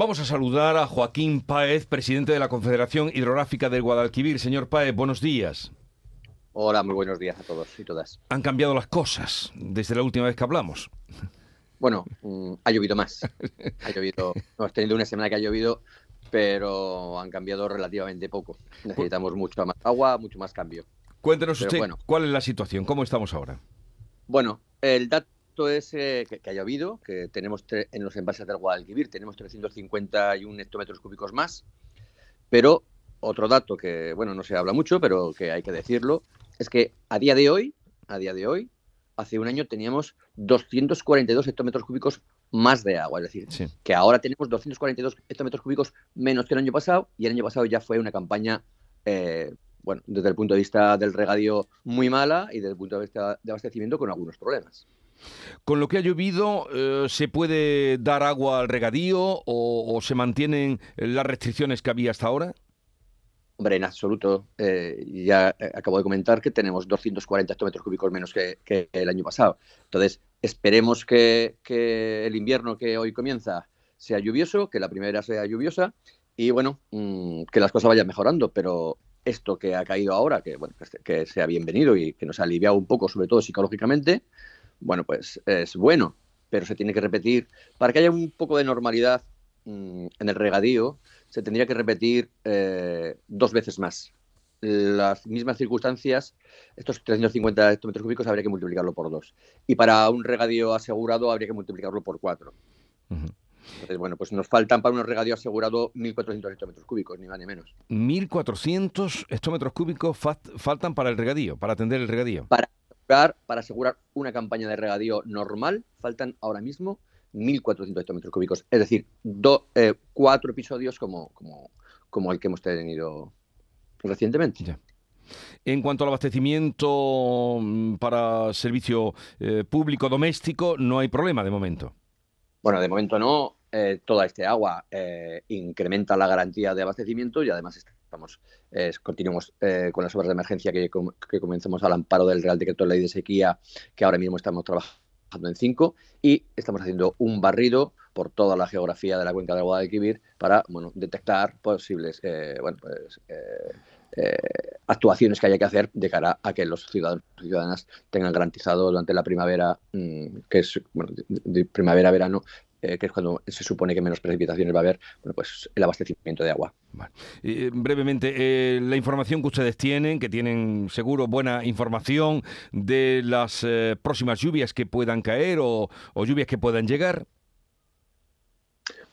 Vamos a saludar a Joaquín Páez, presidente de la Confederación Hidrográfica del Guadalquivir. Señor Páez, buenos días. Hola, muy buenos días a todos y todas. Han cambiado las cosas desde la última vez que hablamos. Bueno, mm, ha llovido más. Ha llovido, hemos tenido una semana que ha llovido, pero han cambiado relativamente poco. Necesitamos mucho más agua, mucho más cambio. Cuéntenos usted cuál es la situación, cómo estamos ahora. Bueno, el dato es eh, que, ha llovido, que tenemos en los envases del Guadalquivir tenemos 351 hectómetros cúbicos más, pero otro dato que, bueno, no se habla mucho, pero que hay que decirlo, es que a día de hoy, a día de hoy, hace un año teníamos 242 hectómetros cúbicos más de agua, es decir, que ahora tenemos 242 hectómetros cúbicos menos que el año pasado y el año pasado ya fue una campaña eh, bueno, desde el punto de vista del regadío muy mala y desde el punto de vista de abastecimiento con algunos problemas. Con lo que ha llovido, eh, ¿se puede dar agua al regadío o, se mantienen las restricciones que había hasta ahora? Hombre, en absoluto. Eh, ya eh, acabo de comentar que tenemos 240 hectómetros cúbicos menos que, el año pasado. Entonces, esperemos que, el invierno que hoy comienza sea lluvioso, que la primera sea lluviosa y, bueno, mm, que las cosas vayan mejorando. Pero esto que ha caído ahora, que, bueno, que sea bienvenido y que nos ha aliviado un poco, sobre todo psicológicamente, bueno, pues es bueno, pero se tiene que repetir. Para que haya un poco de normalidad mm, en el regadío, se tendría que repetir eh, dos veces más. Las mismas circunstancias, estos 350 hectómetros cúbicos habría que multiplicarlo por dos. Y para un regadío asegurado habría que multiplicarlo por cuatro. Entonces, bueno, pues nos faltan para un regadío asegurado 1.400 hectómetros cúbicos, ni más ni menos. 1.400 hectómetros cúbicos faltan para el regadío, para atender el regadío. Para para asegurar una campaña de regadío normal, faltan ahora mismo 1.400 hectómetros cúbicos. Es decir, eh, cuatro episodios como, como, como, el que hemos tenido recientemente. En cuanto al abastecimiento mm, para servicio eh, público doméstico, no hay problema de momento. Bueno, de momento no. Eh, toda este agua incrementa la garantía de abastecimiento y además estamos, continuamos eh, con las obras de emergencia que, que, comenzamos al amparo del Real Decreto de Ley de Sequía, que ahora mismo estamos trabajando en cinco, y estamos haciendo un barrido por toda la geografía de la cuenca del Guadalquivir para bueno, detectar posibles eh, pues, eh, actuaciones que haya que hacer de cara a que los ciudadanos y ciudadanas tengan garantizado durante la primavera, mm, que es bueno, de primavera-verano, eh, que es cuando se supone que menos precipitaciones va a haber, bueno, pues el abastecimiento de agua. Eh, brevemente, eh, la información que ustedes tienen, que tienen seguro buena información de las próximas lluvias que puedan caer o, lluvias que puedan llegar.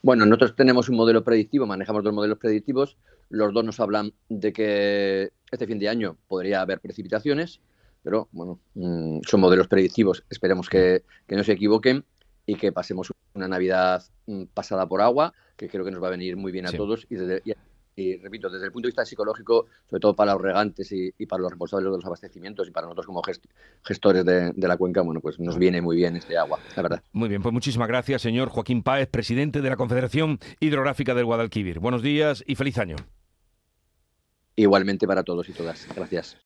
Bueno, nosotros tenemos un modelo predictivo, manejamos dos modelos predictivos. Los dos nos hablan de que este fin de año podría haber precipitaciones, pero bueno, mm, son modelos predictivos. Esperemos que, que no se equivoquen y que pasemos una Navidad mm, pasada por agua, que creo que nos va a venir muy bien a todos. Y, repito, desde el punto de vista psicológico, sobre todo para los regantes y, para los responsables de los abastecimientos y para nosotros como gestores de, la cuenca, bueno, pues nos viene muy bien este agua, la verdad. Muy bien, pues muchísimas gracias, señor Joaquín Páez, presidente de la Confederación Hidrográfica del Guadalquivir. Buenos días y feliz año. Igualmente para todos y todas. Gracias.